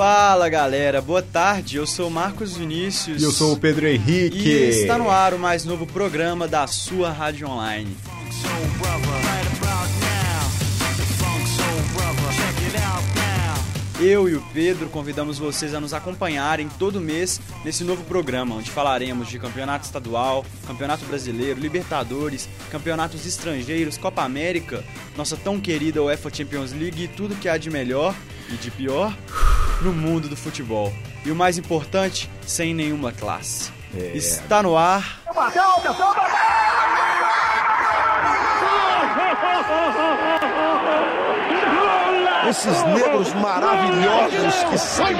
Fala galera, boa tarde. Eu sou o Marcos Vinícius. E eu sou o Pedro Henrique. E está no ar o mais novo programa da sua rádio online. Eu e o Pedro convidamos vocês a nos acompanharem todo mês nesse novo programa, onde falaremos de campeonato estadual, campeonato brasileiro, Libertadores, campeonatos estrangeiros, Copa América, nossa tão querida UEFA Champions League e tudo que há de melhor e de pior no mundo do futebol. E o mais importante, sem nenhuma classe. É. Está no ar. Esses negros maravilhosos que são. Velho,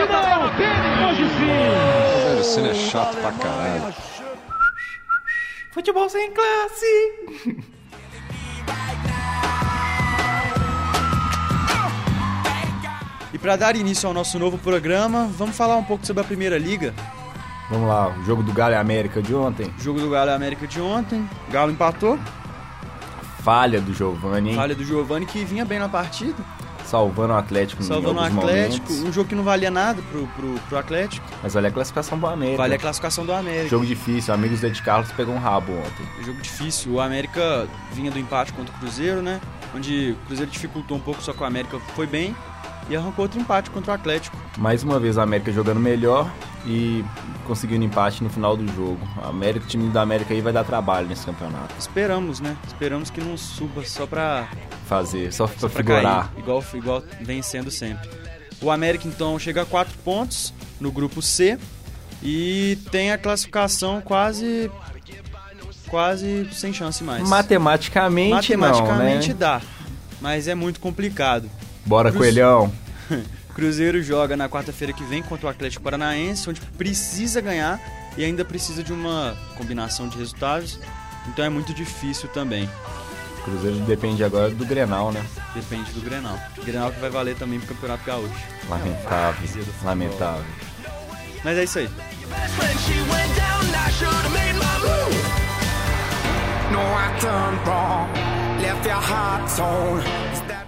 cena é chato pra caralho. Futebol sem classe. E para dar início ao nosso novo programa, vamos falar um pouco sobre a Primeira Liga. Vamos lá, o jogo do Galo e América de ontem. Jogo do Galo e América de ontem. Galo empatou. Falha do Giovani, hein? Falha do Giovani que vinha bem na partida. Salvando o Atlético Salvando o Atlético. momentos. Um jogo que não valia nada pro, pro, pro Atlético. Mas olha a classificação do América. Vale a classificação do América. Jogo difícil, amigos do Ed Carlos pegou um rabo ontem. Jogo difícil. O América vinha do empate contra o Cruzeiro, né? Onde o Cruzeiro dificultou um pouco, só que o América foi bem. E arrancou outro empate contra o Atlético. Mais uma vez o América jogando melhor e conseguindo empate no final do jogo. O América, o time da América aí vai dar trabalho nesse campeonato. Esperamos, né? Esperamos que não suba só pra Fazer, só pra pra figurar. cair, igual, igual vem sendo sempre. O América então chega a 4 pontos no grupo C e tem a classificação quase quase sem chance mais. Matematicamente, Matematicamente não, né? dá, mas é muito complicado. Bora, Cruz- Coelhão. Cruzeiro joga na quarta-feira que vem contra o Atlético Paranaense, onde precisa ganhar e ainda precisa de uma combinação de resultados. Então é muito difícil também. Cruzeiro depende agora do Grenal, né? Depende do Grenal. Grenal que vai valer também pro Campeonato Gaúcho. Lamentável, futebol. lamentável. Mas é isso aí. No,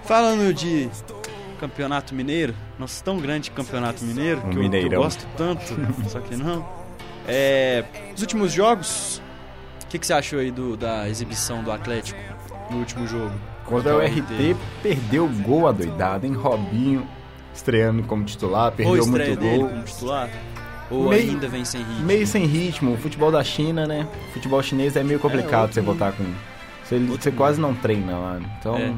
Falando de Campeonato Mineiro, nosso tão grande Campeonato Mineiro, Um que eu, que eu gosto tanto, só que não. É, os últimos jogos, o que, que você achou aí do- da exibição do Atlético no último jogo? Contra o RT, perdeu o gol adoidado, hein? Robinho estreando como titular, perdeu muito gol. como titular? Ou Meio- ainda vem sem ritmo? Meio sem ritmo, o futebol da China, né? O futebol chinês é meio complicado outro você botar com. Você, você quase não treina lá. Então, É.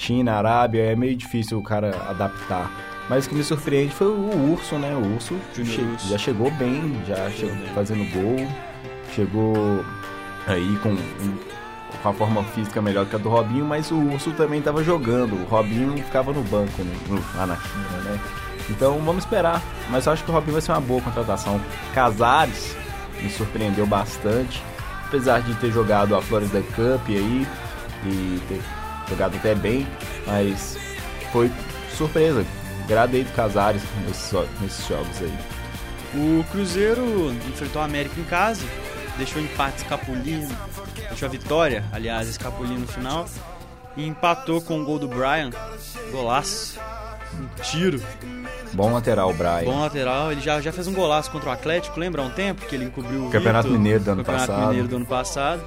China, Arábia, é meio difícil o cara adaptar. Mas o que me surpreende foi o Urso, né? O Urso, che- já chegou bem, já chegou fazendo gol, chegou aí com, com a forma física melhor que a do Robinho, mas o Urso também estava jogando. O Robinho ficava no banco né? lá na China, né? Então vamos esperar. Mas eu acho que o Robinho vai ser uma boa contratação. Casares me surpreendeu bastante. Apesar de ter jogado a Florida Cup aí e ter jogado até bem, mas foi surpresa. Gradei do Casares nesses, nesses jogos aí. O Cruzeiro enfrentou a América em casa, deixou o empate escapulindo, deixou a vitória, aliás, escapulindo no final, e empatou com o gol do Brian, golaço, um tiro, Bom lateral, Brian. bom lateral, ele já, já fez um golaço contra o Atlético, lembra há um tempo que ele encobriu o Campeonato Vitor, Mineiro do ano Campeonato passado. Mineiro do ano passado,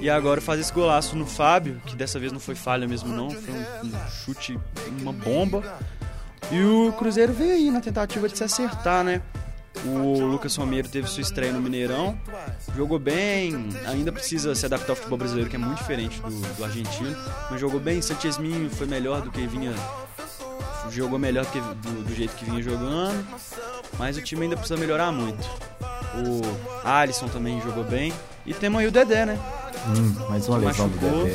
e agora faz esse golaço no Fábio, que dessa vez não foi falha mesmo não, foi um, um chute, uma bomba, e o Cruzeiro veio aí na tentativa de se acertar, né? O Lucas Romero teve sua estreia no Mineirão, jogou bem, ainda precisa se adaptar ao futebol brasileiro, que é muito diferente do, do argentino, mas jogou bem. Sanchesminho foi melhor do que vinha, jogou melhor que, do, do jeito que vinha jogando, mas o time ainda precisa melhorar muito. O Alisson também jogou bem, e temos aí o Dedé, né? Hum, mais uma lesão do machucou,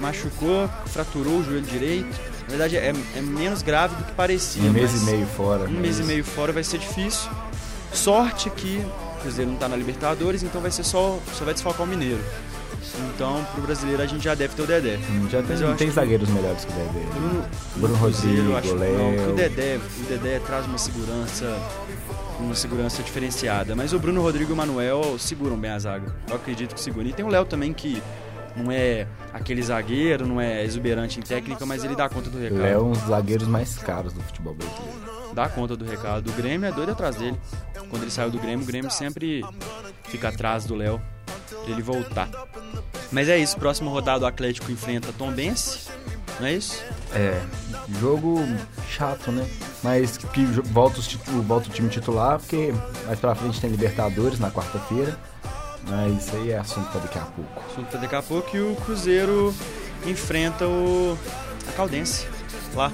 machucou, fraturou o joelho direito. Na verdade, é, é menos grave do que parecia. Um mês e meio fora. um mês e meio fora vai ser difícil. Sorte que o Cruzeiro não tá na Libertadores, então vai ser só, só vai desfalcar o Mineiro. Então, pro brasileiro a gente já deve ter o Dedé. Hum, Já tem, acho tem que- zagueiros melhores que o Dedé. Bruno, Bruno Rodrigo, que não, que o. Dedé, o Dedé traz uma segurança, uma segurança diferenciada. Mas o Bruno Rodrigo e o Manuel seguram bem a zaga. Eu acredito que seguram. E tem o Léo também que não é aquele zagueiro, não é exuberante em técnica, mas ele dá conta do recado. Léo é um dos zagueiros mais caros do futebol brasileiro. dá conta do recado. O Grêmio é doido atrás dele. Quando ele saiu do Grêmio, o Grêmio sempre fica atrás do Léo pra ele voltar. Mas é isso, próximo rodado o Atlético enfrenta Tom Bense, não é isso? É, jogo chato, né? Mas que volta, tit- volta o time titular, porque mais pra frente tem Libertadores na quarta-feira. Mas isso aí é assunto pra daqui a pouco. Assunto pra daqui a pouco e o Cruzeiro enfrenta o a Caldense lá.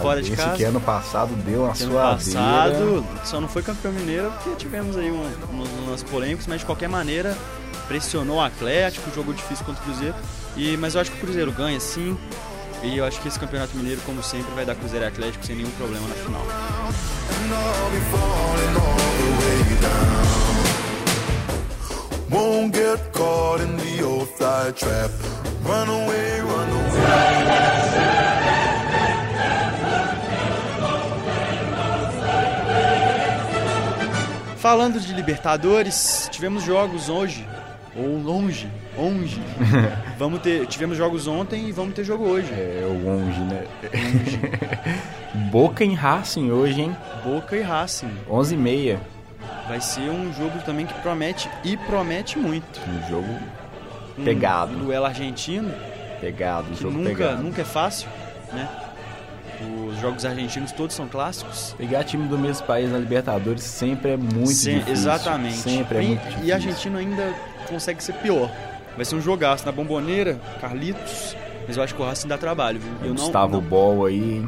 Fora de casa. que ano passado deu Ano suadeira. passado só não foi campeão mineiro porque tivemos aí um, uns lances polêmicos, mas de qualquer maneira pressionou o Atlético, jogou difícil contra o Cruzeiro. E, mas eu acho que o Cruzeiro ganha sim. E eu acho que esse campeonato mineiro, como sempre, vai dar Cruzeiro e Atlético sem nenhum problema na final. Falando de Libertadores, tivemos jogos hoje, ou longe, longe. vamos ter, tivemos jogos ontem e vamos ter jogo hoje. É o longe, né? Boca em Racing hoje, hein? Boca e Racing. 11h30. Vai ser um jogo também que promete e promete muito. Um jogo Um Pegado. duelo argentino, pegado, um jogo nunca, pegado. nunca é fácil, né? Os jogos argentinos todos são clássicos. Pegar time do mesmo país na Libertadores sempre é muito Sem- difícil. Exatamente. Sempre é e, muito difícil. e argentino ainda consegue ser pior. Vai ser um jogaço na bomboneira, Carlitos. Mas eu acho que o Racing dá trabalho, viu? Eu não, Gustavo não- Bol aí,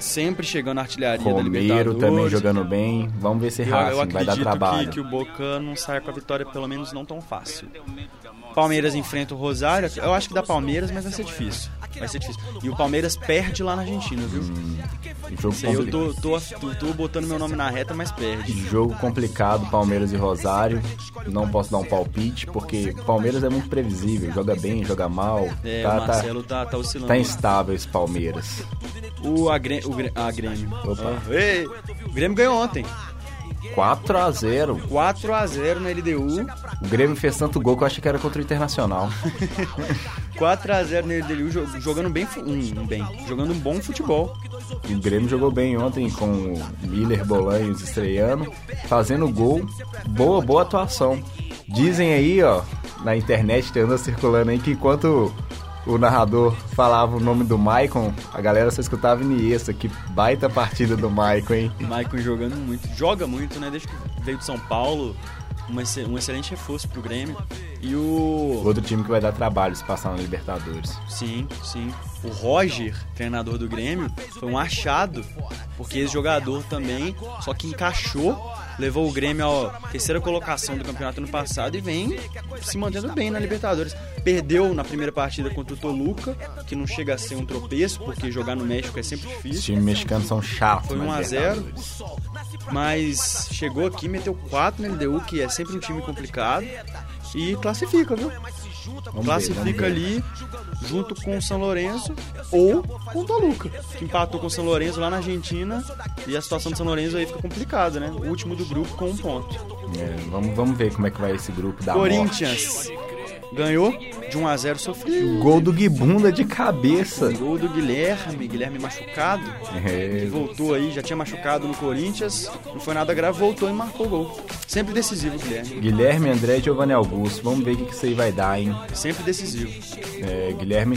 sempre chegando na artilharia da Romero Libertadores. também jogando bem. Vamos ver se Eu, Racing eu vai dar acredito que, trabalho. que o Boca não saia com a vitória, pelo menos não tão fácil. Palmeiras enfrenta o Rosário. Eu acho que dá Palmeiras, mas vai ser difícil. Vai ser difícil. E o Palmeiras perde lá na Argentina, viu? Jogo, Isso aí eu tô, tô, tô, tô botando meu nome na reta, mas perde. Jogo complicado, Palmeiras e Rosário. Não posso dar um palpite, porque Palmeiras é muito previsível. Joga bem, joga mal. É, tá, o tá, Marcelo tá, tá oscilando. tá instável esse Palmeiras. O, a, Grê- o, Grê- a Grêmio. Opa. Ah, ei, o Grêmio ganhou ontem. 4 a 0 4x0 na LDU. O Grêmio fez tanto gol que eu achei que era contra o Internacional. 4x0 na LDU, jo- jogando bem, um, bem. Jogando um bom futebol. O Grêmio jogou bem ontem com o Miller Bolanhos estreando, fazendo gol. Boa, boa atuação. Dizem aí, ó, na internet, anda circulando aí, que enquanto o narrador falava o nome do Maicon, a galera só escutava Iniesta. Que baita partida do Maicon, hein? Maicon jogando muito, joga muito, né? Desde que veio de São Paulo, uma um excelente reforço pro Grêmio. E o. Outro time que vai dar trabalho se passar na Libertadores. Sim, sim. O Roger, treinador do Grêmio, foi um achado, porque esse jogador também, só que encaixou, levou o Grêmio à terceira colocação do campeonato ano passado e vem se mantendo bem na Libertadores. Perdeu na primeira partida contra o Toluca, que não chega a ser um tropeço, porque jogar no México é sempre Os difícil. times mexicanos são chatos. Foi na 1 a 0. Libertadores. Mas chegou aqui, meteu 4 na LDU, que é sempre um time complicado. E classifica, viu? Vamos classifica ver, ali junto com o São Lourenço ou com o Toluca, que empatou com o São Lourenço lá na Argentina. E a situação do São Lourenço aí fica complicada, né? O último do grupo com um ponto. É, vamos, vamos ver como é que vai esse grupo da Corinthians ganhou de 1 a 0 sofreu. morte. Gol do Guibunda de cabeça. Gol do Guilherme, Guilherme machucado. É, Voltou aí, já tinha machucado no Corinthians, não foi nada grave, voltou e marcou o gol. Sempre decisivo, Guilherme. Guilherme, André e Giovanni Augusto. Vamos ver o que, que isso aí vai dar, hein? Sempre decisivo. É, Guilherme,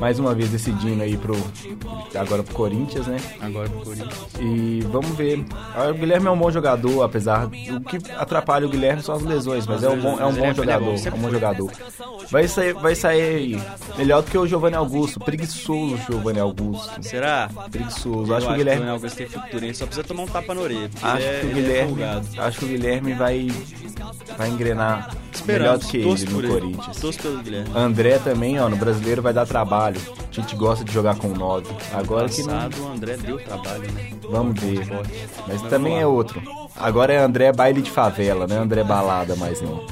mais uma vez decidindo aí pro. Agora pro Corinthians, né? Agora pro Corinthians. E vamos ver. Ah, O Guilherme é um bom jogador, apesar. O que atrapalha o Guilherme são as lesões, mas é um bom, é um bom é- jogador. é bom, É um bom jogador. Vai sair, vai sair melhor do que o Giovanni Augusto. Preguiçoso o Giovanni Augusto. Será? Preguiçoso. Eu acho que o o Guilherme. Daniel Augusto tem futuro, ele só precisa tomar um tapa na orelha. Acho é- que o é Guilherme, folgado. acho que o Guilherme vai vai engrenar melhor do que torço ele no ele. Corinthians. Torço pelo Guilherme. André também, ó, no brasileiro vai dar trabalho. A gente gosta de jogar com 9. Agora que não, o André deu trabalho, né? vamos ver. Mas também é outro. Agora é André baile de favela, não é André balada mais não.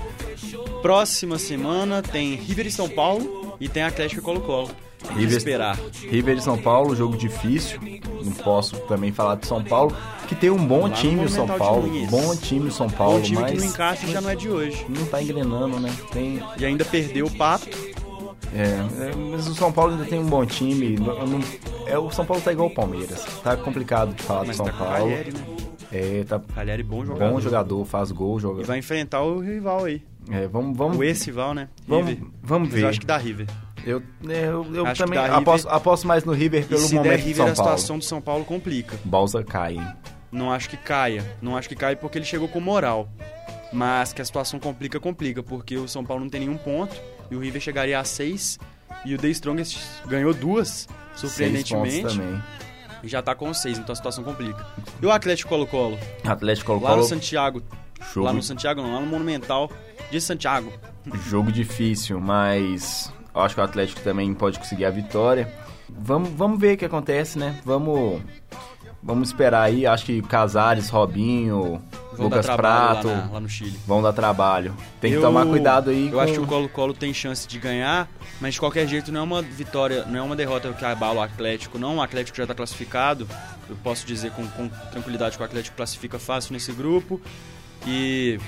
Próxima semana tem River e São Paulo e tem Atlético e Colo-Colo. River- esperar. River e São Paulo, jogo difícil. Não posso também falar de São Paulo, que tem um bom no time o São de Paulo. Bom time o São Paulo, o time mas que não encaixa já não é de hoje. não tá engrenando, né? Tem, E ainda perdeu o Pato. É, é, mas o São Paulo ainda tem um bom time. não- não- é, o São Paulo tá igual o Palmeiras. Tá complicado de falar Mas do São tá Paulo. Né? É, tá Cagliari bom jogador. bom jogador, faz gol, E joga. vai enfrentar o rival aí. É, vamos, vamos, O ex-rival, né? vamos, River. vamos Mas eu ver. acho que dá River. Eu, é, eu, eu Acho que também dá River. aposto, aposto mais no River E pelo se der momento de River, a situação do São Paulo complica. Balsa cai, hein? Não acho que caia. Não acho que caia porque ele chegou com moral. Mas que a situação complica, complica. Porque o São Paulo não tem nenhum ponto. E o River chegaria a seis. E o The Strongest ganhou duas, surpreendentemente. E já tá com seis, então a situação complica. E o Atlético Colo-Colo? Atlético Lá no Colo-Colo, Santiago. jogo, Lá no Santiago não, lá no Monumental de Santiago. jogo difícil, mas eu acho que o Atlético também pode conseguir a vitória. Vamos, vamos ver o que acontece, né? Vamos, vamos esperar aí. Acho que Casares, Robinho, Vão Lucas Prato lá, na- lá no Chile. vão dar trabalho. Tem que Eu- tomar cuidado aí Eu com... acho que o Colo-Colo tem chance de ganhar, mas de qualquer jeito não é uma vitória, não é uma derrota que abala o Atlético, não. O Atlético já está classificado. Eu posso dizer com, com tranquilidade que o Atlético classifica fácil nesse grupo e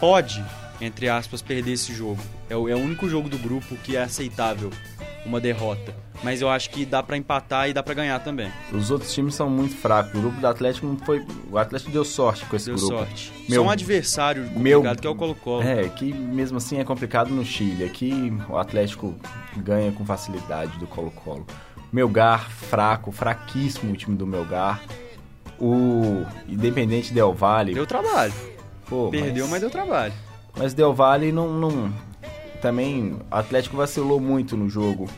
pode, entre aspas, perder esse jogo. É o, é o único jogo do grupo que é aceitável uma derrota. Mas eu acho que dá pra empatar e dá pra ganhar também. Os outros times são muito fracos. O grupo do Atlético não foi... O Atlético deu sorte com esse Deu grupo. sorte. Meu- Só um adversário meu- complicado que é o Colo-Colo. É, que mesmo assim é complicado no Chile. Aqui o Atlético ganha com facilidade do Colo-Colo. Melgar, fraco, fraquíssimo o time do Melgar. O Independente Del Valle. Deu trabalho. pô, Perdeu, mas deu trabalho. Mas Del Valle não, não. Também o Atlético vacilou muito no jogo.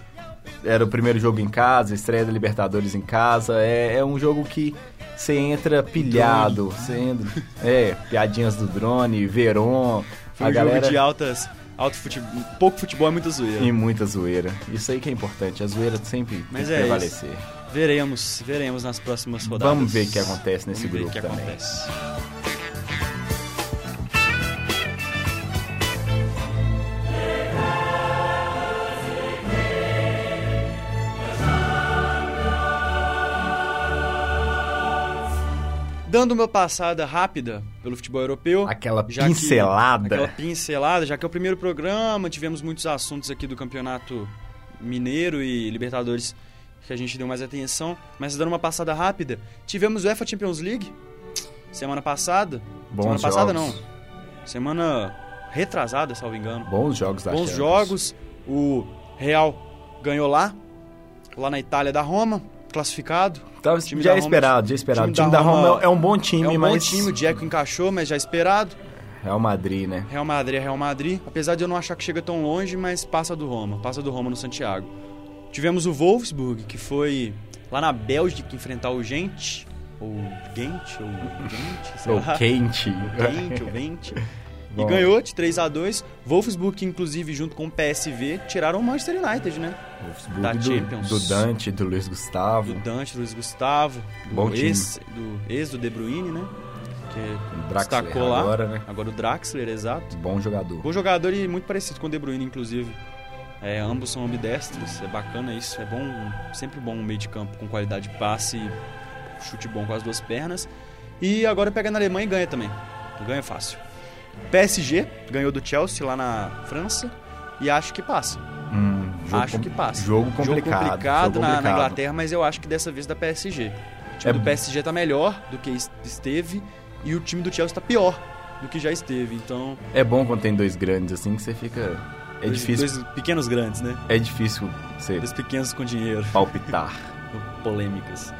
Era o primeiro jogo em casa, estreia da Libertadores em casa. É, é um jogo que você entra pilhado. Você entra. É, piadinhas do drone, Veron. Foi a um galera... jogo de altas, alto futebol, pouco futebol é muita zoeira. E muita zoeira. Isso aí que é importante. A zoeira sempre Mas tem é prevalecer. Veremos, veremos nas próximas rodadas. Vamos ver o que acontece nesse Vamos ver grupo o que também. acontece. Dando uma passada rápida pelo futebol europeu. Aquela já que- pincelada. aquela pincelada, já que é o primeiro programa, tivemos muitos assuntos aqui do Campeonato Mineiro e Libertadores que a gente deu mais atenção. Mas dando uma passada rápida, tivemos o UEFA Champions League semana passada. Bons semana passada jogos. não. Semana retrasada, salvo engano. Bons jogos da Bons Champions. jogos. O Real ganhou lá, lá na Itália da Roma, classificado. Tava, já Roma- esperado, já esperado. O time time da Roma, Roma é um bom time, é um mas. bom time, o Dzeko encaixou, mas já esperado. Real Madrid, né? Real Madrid é Real Madrid, apesar de eu não achar que chega tão longe, mas passa do Roma, passa do Roma no Santiago. Tivemos o Wolfsburg, que foi lá na Bélgica enfrentar o Gente, ou Gent, ou Gent, sei Ou lá. quente. Gente, ou Vente. E Bom. ganhou de 3 a 2 Wolfsburg, que inclusive junto com o PSV, tiraram o Manchester United, né? Wolfsburg Da do, Champions. do Dante, do Luiz Gustavo. Do Dante, do Luiz Gustavo, do Bom time. ex do, ex do De Bruyne, né? Que Draxler destacou lá. agora, né? Agora o Draxler, exato. Bom jogador. Bom jogador e muito parecido com o De Bruyne, inclusive. É, ambos são ambidestros, é bacana isso, é bom, sempre bom um meio de campo com qualidade de passe, chute bom com as duas pernas. E agora pega na Alemanha e ganha também. Ganha fácil. PSG ganhou do Chelsea lá na França e acho que passa. Hum, acho que passa. Jogo complicado. Jogo complicado, jogo na, na complicado. Inglaterra, mas eu acho que dessa vez da PSG. O time É- do PSG tá melhor do que es- esteve e o time do Chelsea tá pior do que já esteve. Então, É bom quando tem dois grandes assim que você fica. É dois, difícil. dois pequenos grandes, né? É difícil você Dois pequenos com dinheiro. palpitar. polêmicas.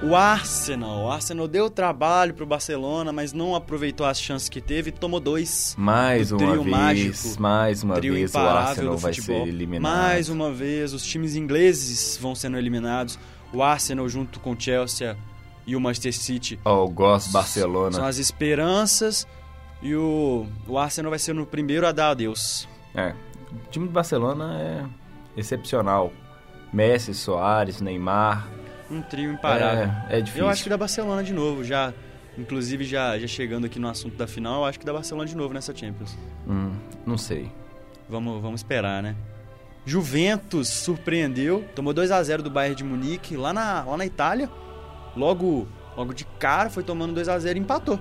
O Arsenal, o Arsenal deu trabalho pro Barcelona, mas não aproveitou as chances que teve e tomou dois. Mais uma trio vez, mágico, mais uma vez o Arsenal vai futebol. ser eliminado. Mais uma vez, os times ingleses vão sendo eliminados. O Arsenal junto com o Chelsea e o Manchester City eu gosto do são Barcelona. as esperanças. E o, o Arsenal vai ser no primeiro a dar adeus. É. O time do Barcelona é excepcional. Messi, Soares, Neymar. Um trio imparável. É, é difícil. Eu acho que dá Barcelona de novo, já. Inclusive, já, já chegando aqui no assunto da final, eu acho que dá Barcelona de novo nessa Champions. Hum, não sei. Vamos, vamos esperar, né? Juventus surpreendeu, tomou 2 a 0 do Bayern de Munique lá na, lá na Itália. Logo, logo de cara foi tomando 2 a 0 e empatou.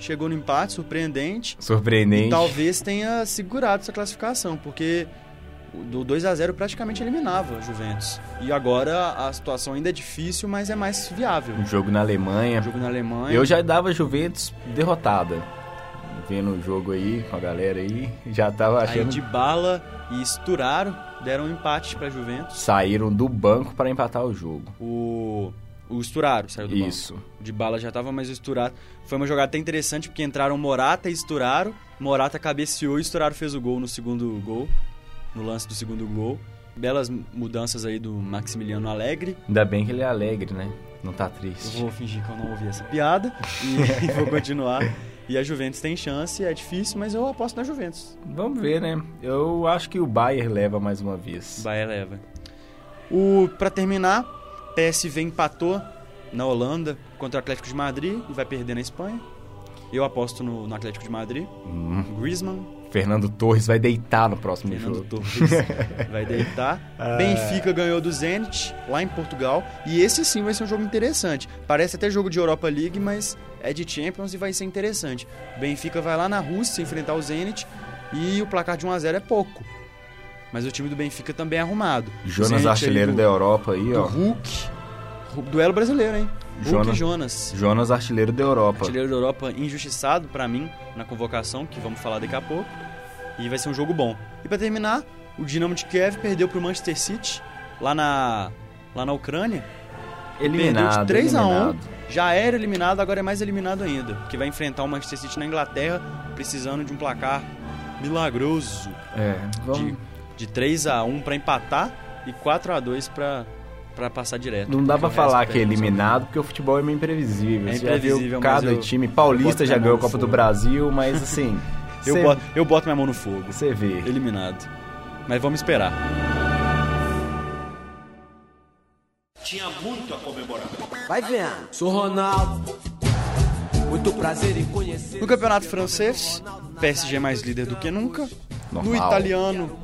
Chegou no empate, surpreendente. Surpreendente. E talvez tenha segurado essa classificação, porque do 2 a 0 praticamente eliminava a Juventus. E agora a situação ainda é difícil, mas é mais viável. Um jogo na Alemanha. O jogo na Alemanha. Eu já dava Juventus derrotada. Vendo o jogo aí com a galera aí, já tava Aí achando. de bala e Sturaro deram um empate pra Juventus. Saíram do banco para empatar o jogo. O o Sturaro saiu do Isso. banco. De bala já tava, mas o Sturaro foi uma jogada até interessante porque entraram Morata e Sturaro. Morata cabeceou e Sturaro fez o gol no segundo gol, no lance do segundo gol. Belas mudanças aí do Maximiliano Alegre. Ainda bem que ele é alegre, né? Não tá Eu triste. vou fingir que eu não ouvi essa piada e vou continuar. E a Juventus tem chance, é difícil, mas eu aposto na Juventus. Vamos ver, né? Eu acho que o Bayern leva mais uma vez. Bahia leva. O para terminar, PSV empatou na Holanda contra o Atlético de Madrid e vai perder na Espanha. Eu aposto no, no Atlético de Madrid. Hum, Griezmann, Fernando Torres vai deitar no próximo Fernando jogo. Torres vai deitar. Benfica ganhou do Zenit lá em Portugal e esse sim vai ser um jogo interessante. Parece até jogo de Europa League, mas é de Champions e vai ser interessante. Benfica vai lá na Rússia enfrentar o Zenit e o placar de 1 a 0 é pouco. Mas o time do Benfica também é arrumado. Jonas Zenit artilheiro do- da Europa aí, do ó. Hulk. Duelo brasileiro, hein? Jonas- Jonas. Jonas artilheiro da Europa. Artilheiro da Europa injustiçado pra mim na convocação, que vamos falar daqui a pouco. E vai ser um jogo bom. E pra terminar, o Dinamo de Kiev perdeu pro Manchester City lá na lá na Ucrânia. Eliminado, perdeu de 3 a 1. eliminado. Já era eliminado, agora é mais eliminado ainda, porque vai enfrentar o Manchester City na Inglaterra, precisando de um placar milagroso É, de, vamos... de 3 a 1 pra empatar e 4 a 2 pra para passar direto. Não dá pra falar que é só. eliminado, porque o futebol é meio imprevisível. É Você já viu imprevisível, mas cada eu- time. Paulista já ganhou a no Copa do. Brasil, mas assim. Eu, cê- boto, eu boto minha mão no fogo. Você vê. Eliminado. Mas vamos esperar. Vai vendo. Sou Ronaldo. Muito prazer em conhecer. No campeonato francês, PSG é mais líder do que nunca. No Normal. italiano,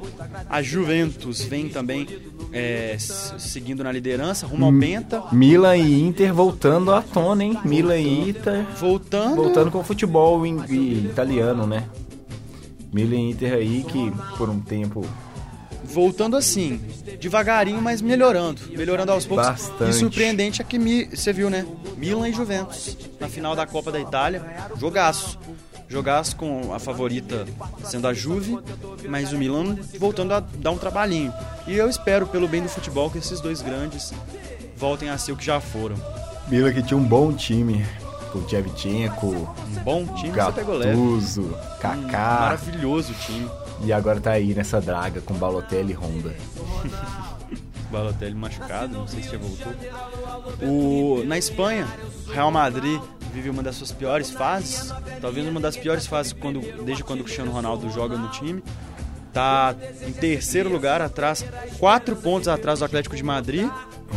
a Juventus vem também é, seguindo na liderança, rumo ao Penta. Milan e Inter voltando à tona, hein? Milan e Inter Voltando, voltando com o futebol italiano, né? Milan e Inter aí que por um tempo voltando assim, devagarinho, mas melhorando. Melhorando aos poucos. Bastante. E surpreendente é que você viu, né? Milan e Juventus na final da Copa da Itália. Jogaço. Jogaço com a favorita sendo a Juve, mas o Milan voltando a dar um trabalhinho. E eu espero, pelo bem do futebol, que esses dois grandes voltem a ser o que já foram. Milan que tinha um bom time com o Tchevchenko, Um bom time. Gattuso, Um Kaká maravilhoso time. e agora tá aí nessa draga com Balotelli e Honda. Balotelli machucado, não sei se já voltou. O, na Espanha, Real Madrid vive uma das suas piores fases, talvez uma das piores fases quando, desde quando o Cristiano Ronaldo joga no time. Tá em terceiro lugar, atrás, quatro pontos atrás do Atlético de Madrid,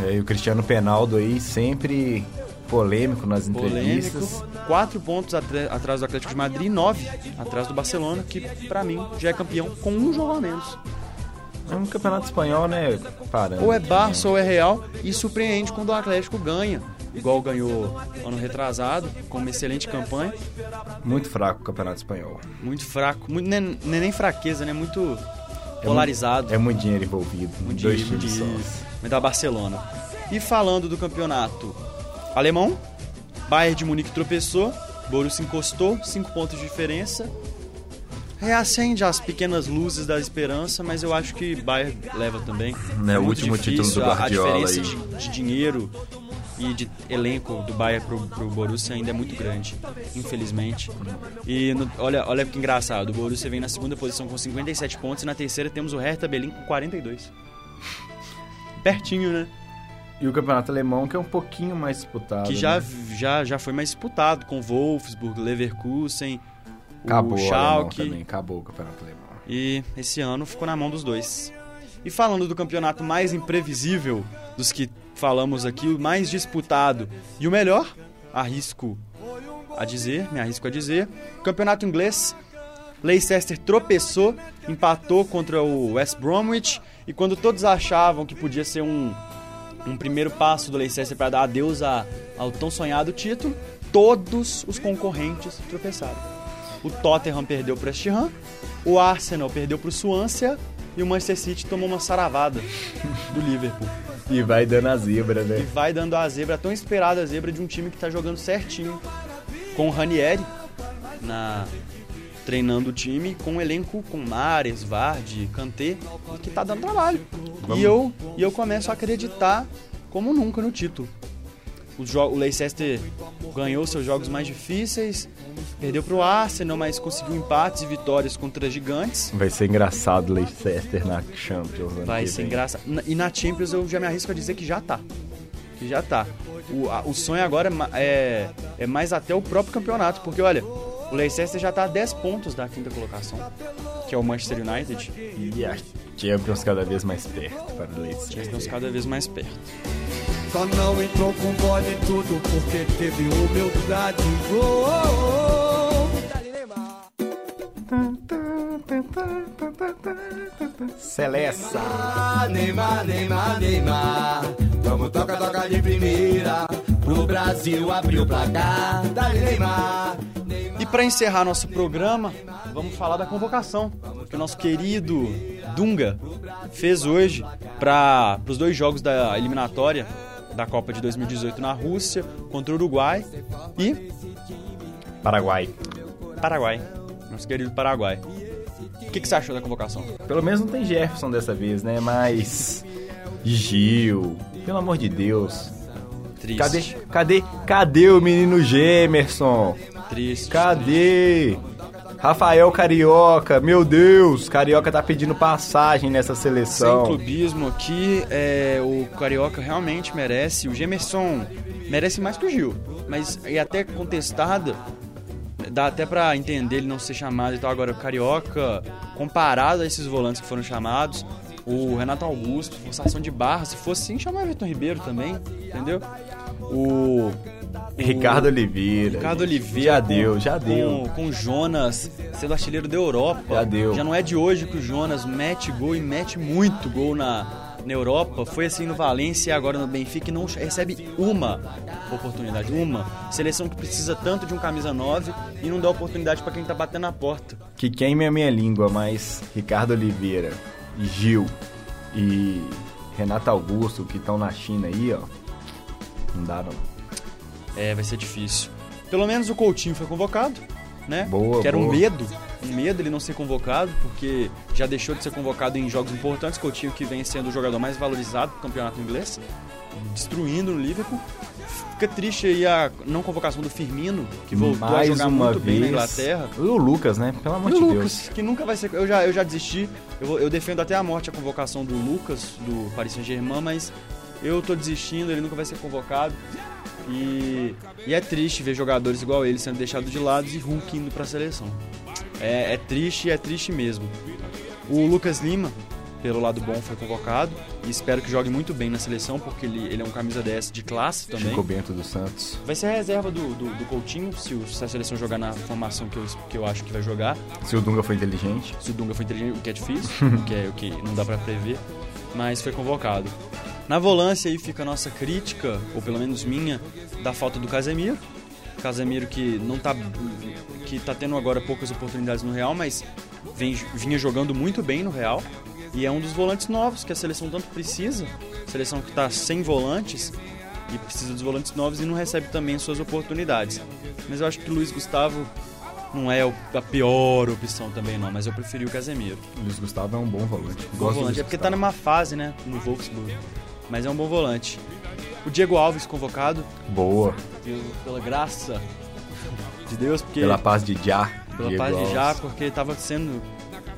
É, e o Cristiano Penaldo aí sempre polêmico nas polêmico. entrevistas. Quatro pontos atrás do Atlético de Madrid e nove atrás do Barcelona, que pra mim já é campeão com um jogo a menos. É um campeonato espanhol, né? Parando. Ou é Barça ou é Real e surpreende quando o Atlético ganha, igual ganhou ano retrasado, com uma excelente campanha. Muito fraco o campeonato espanhol. Muito fraco, muito, não, é, é nem fraqueza, né? Muito polarizado. É muito dinheiro envolvido. muito dois dinheiro, times muito só. dinheiro. Mas da Barcelona. E falando do campeonato alemão, Bayern de Munique tropeçou, Borussia encostou, 5 pontos de diferença. Reacende as pequenas luzes da esperança, mas eu acho que Bayern leva também. Né, o muito último título do difícil, a- Guardiola A diferença aí. de, de dinheiro e de elenco do Bayern pro, pro Borussia ainda é muito grande, infelizmente. E no- olha, olha que engraçado, o Borussia vem na segunda posição com 57 pontos e na terceira temos o Hertha Berlim com 42. Pertinho, né? E o campeonato alemão que é um pouquinho mais disputado. Que já, né? já, já foi mais disputado com Wolfsburg, Leverkusen, acabou o o Schalke. também. Acabou o campeonato alemão. E esse ano ficou na mão dos dois. E falando do campeonato mais imprevisível dos que falamos aqui, o mais disputado e o melhor, arrisco a dizer, me arrisco a dizer, campeonato inglês. Leicester tropeçou, empatou contra o West Bromwich e quando todos achavam que podia ser um, um primeiro passo do Leicester para dar adeus a- ao tão sonhado título, todos os concorrentes tropeçaram. O Tottenham perdeu para o West Ham, o Arsenal perdeu para o Swansea e o Manchester City tomou uma saravada do Liverpool. E vai dando a zebra, E né? vai dando a zebra, a tão esperada zebra de um time que tá jogando certinho. Com o Ranieri na, treinando o time, com um elenco com Mares, Vardy, Kanté, e que tá dando trabalho. E eu, e eu começo a acreditar como nunca no título. O, o Leicester ganhou seus jogos mais difíceis, perdeu pro Arsenal, mas conseguiu empates e vitórias contra gigantes. Vai ser engraçado o Leicester na Champions. Vai ser engraçado. E na Champions eu já me arrisco a dizer que já tá. Que já tá. O, a- o sonho agora é é, é mais até o próprio campeonato, porque olha, o Leicester já tá a 10 pontos da quinta colocação, que é o Manchester United. E a Champions cada vez mais perto para o Leicester. Estamos cada vez mais perto. Só não entrou com bola em tudo porque teve humildade. Oh, oh, oh. Dali, Neymar. Neymar, Neymar. Vamos toca, toca de primeira. Pro Brasil abrir o placar. Dali, Neymar. E para encerrar nosso programa, vamos falar da convocação que o nosso querido Dunga fez hoje para os dois jogos da eliminatória da Copa de 2018 na Rússia contra o Uruguai e Paraguai. Paraguai. Nosso querido Paraguai. O que, que você achou da convocação? Pelo menos não tem Jefferson dessa vez, né? Mas. Gil. Pelo amor de Deus. Triste. Cadê? Cadê? Cadê o menino Gemerson? Triste. Cadê? Rafael Carioca, meu Deus, Carioca tá pedindo passagem nessa Sem seleção. clubismo aqui, é, o Carioca realmente merece. O Gemerson merece mais que o Gil. Mas e até contestada, dá até pra entender ele não ser chamado e tal. Agora, o Carioca, comparado a esses volantes que foram chamados, o Renato Augusto, forçação de barra, se fosse chamar o Vitor Ribeiro também, entendeu? O. Ricardo Oliveira. Ricardo Oliveira. Já com- deu, já com- deu. Com Jonas sendo artilheiro da Europa. Já deu. Já não é de hoje que o Jonas mete gol e mete muito gol na, na Europa. Foi assim no Valência e agora no Benfica e não recebe uma oportunidade. Uma. Seleção que precisa tanto de um camisa 9 e não dá oportunidade pra quem tá batendo na porta. Que queime a minha língua, mas Ricardo Oliveira, Gil e Renato Augusto, que estão na China aí, ó. Não dá não. É, vai ser difícil. Pelo menos o Coutinho foi convocado, né? Boa, Que era um boa. medo, um medo ele não ser convocado, porque já deixou de ser convocado em jogos importantes. Coutinho que vem sendo o jogador mais valorizado do campeonato inglês, destruindo no Liverpool. Fica triste aí a não convocação do Firmino, que voltou a Mais jogar uma muito bem na vez. Inglaterra. E o Lucas, né? Pelo amor E de o Deus. Lucas, que nunca vai ser. Eu já, eu já desisti. Eu, eu defendo até a morte a convocação do Lucas, do Paris Saint-Germain, mas eu tô desistindo, ele nunca vai ser convocado. E, e é triste ver jogadores igual ele sendo deixados de lado e Hulk indo pra seleção. É, é triste e é triste mesmo. O Lucas Lima, pelo lado bom, foi convocado e espero que jogue muito bem na seleção, porque ele, ele é um camisa 10 de classe também. Chico Bento dos Santos. Vai ser a reserva do, do, do Coutinho, se, o- se a seleção jogar na formação que eu, que eu acho que vai jogar. Se o Dunga foi inteligente. Se o Dunga foi inteligente, o que é difícil, o que, é, o que não dá pra prever, mas foi convocado. Na volância aí fica a nossa crítica, ou pelo menos minha, da falta do Casemiro. Casemiro que não tá que tá tendo agora poucas oportunidades no Real, mas vem, vinha jogando muito bem no Real e é um dos volantes novos que a seleção tanto precisa. Seleção que tá sem volantes e precisa dos volantes novos e não recebe também suas oportunidades. Mas eu acho que o Luiz Gustavo não é a pior opção também não, mas eu preferi o Casemiro. O Luiz Gustavo é um bom volante. Bom Gosto do volante, é porque tá Gustavo. numa fase, né, no Wolfsburg. Mas é um bom volante. O Diego Alves convocado, Boa. pelo- pela graça de Deus, porque Pela paz de Já. pela Diego paz de Alves. já, porque tava sendo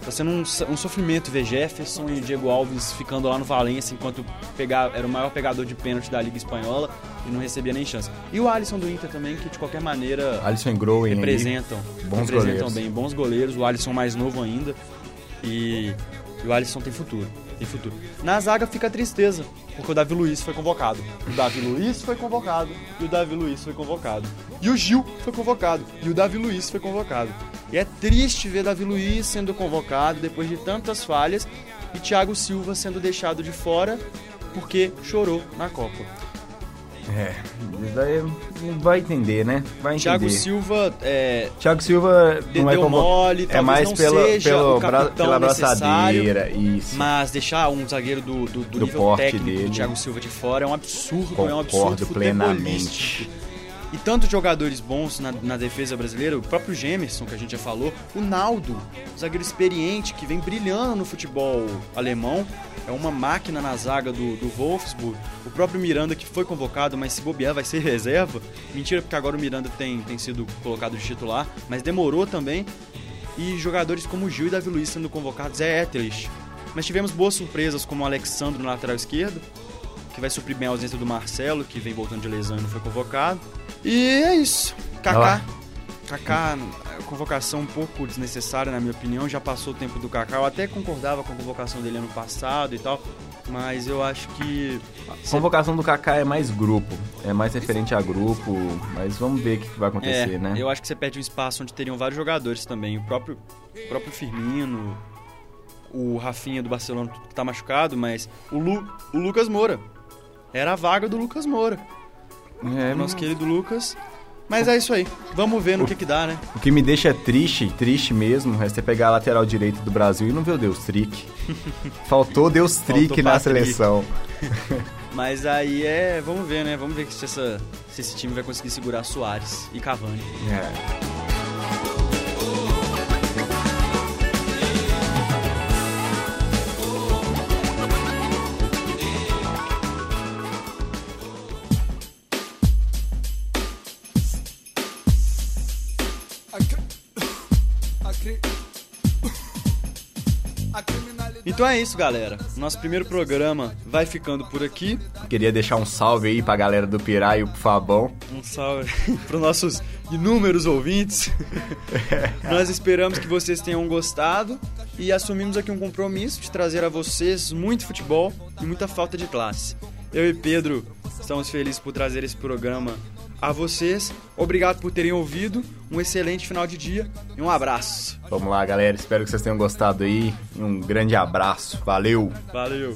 tá sendo um, um sofrimento ver Jefferson e Diego Alves ficando lá no Valência enquanto pegar, era o maior pegador de pênalti da Liga Espanhola e não recebia nem chance. E o Alisson do Inter também, que de qualquer maneira Alisson Groen aí. representam, Bons representam goleiros. bem, bons goleiros, o Alisson mais novo ainda. E, e o Alisson tem futuro, tem futuro. Na zaga fica a tristeza, porque o Davi Luiz foi convocado. O Davi Luiz foi convocado e o Davi Luiz foi convocado. E o Gil foi convocado e o Davi Luiz foi convocado. E é triste ver Davi Luiz sendo convocado depois de tantas falhas e Thiago Silva sendo deixado de fora porque chorou na Copa. É, vai, vai entender, né? Vai entender. Thiago Silva é, Thiago Silva não é como... mole, é mais pela, pelo bra... pela necessário, braçadeira, isso. Mas deixar um zagueiro do, do, do Do nível porte técnico dele. do Thiago Silva de fora é um absurdo, é um absurdo Concordo plenamente. E tantos jogadores bons na, na defesa brasileira, o próprio Gemerson, que a gente já falou, o Naldo, zagueiro experiente que vem brilhando no futebol alemão, é uma máquina na zaga do, do Wolfsburg. O próprio Miranda, que foi convocado, mas se bobear vai ser reserva. Mentira, porque agora o Miranda tem, tem sido colocado de titular, mas demorou também. E jogadores como Gil e Davi Luiz sendo convocados é Etelis. Mas tivemos boas surpresas como o Alexandro na lateral esquerda, que vai suprir bem a ausência do Marcelo, que vem voltando de lesão e não foi convocado. E é isso. Kaká. Kaká, a convocação um pouco desnecessária, na minha opinião. Já passou o tempo do Kaká. Eu até concordava com a convocação dele ano passado e tal. Mas eu acho que. Convocação do Kaká é mais grupo, é mais referente a grupo, mas vamos ver o que vai É, acontecer, né? eu acho que você perde um espaço onde teriam vários jogadores também. O próprio, o próprio Firmino, o Rafinha do Barcelona que tá machucado, mas o, Lu, o Lucas Moura. Era a vaga do Lucas Moura. É, o nosso querido Lucas. Mas é isso aí. Vamos ver no que que dá, né? O que me deixa triste, triste mesmo, é você pegar a lateral direito do Brasil e não ver o Deus Trick. Faltou Deus Trick na seleção. Mas aí é. Vamos ver, né? Vamos ver se, essa, se esse time vai conseguir segurar Soares e Cavani. É. Então é isso, galera. Nosso primeiro programa vai ficando por aqui. Queria deixar um salve aí pra galera do Pirá e o Fabão. Um salve para os nossos inúmeros ouvintes. Nós esperamos que vocês tenham gostado e assumimos aqui um compromisso de trazer a vocês muito futebol e muita falta de classe. Eu e Pedro estamos felizes por trazer esse programa a vocês. Obrigado por terem ouvido. Um excelente final de dia e um abraço. Vamos lá, galera. Espero que vocês tenham gostado aí. Um grande abraço. Valeu! Valeu.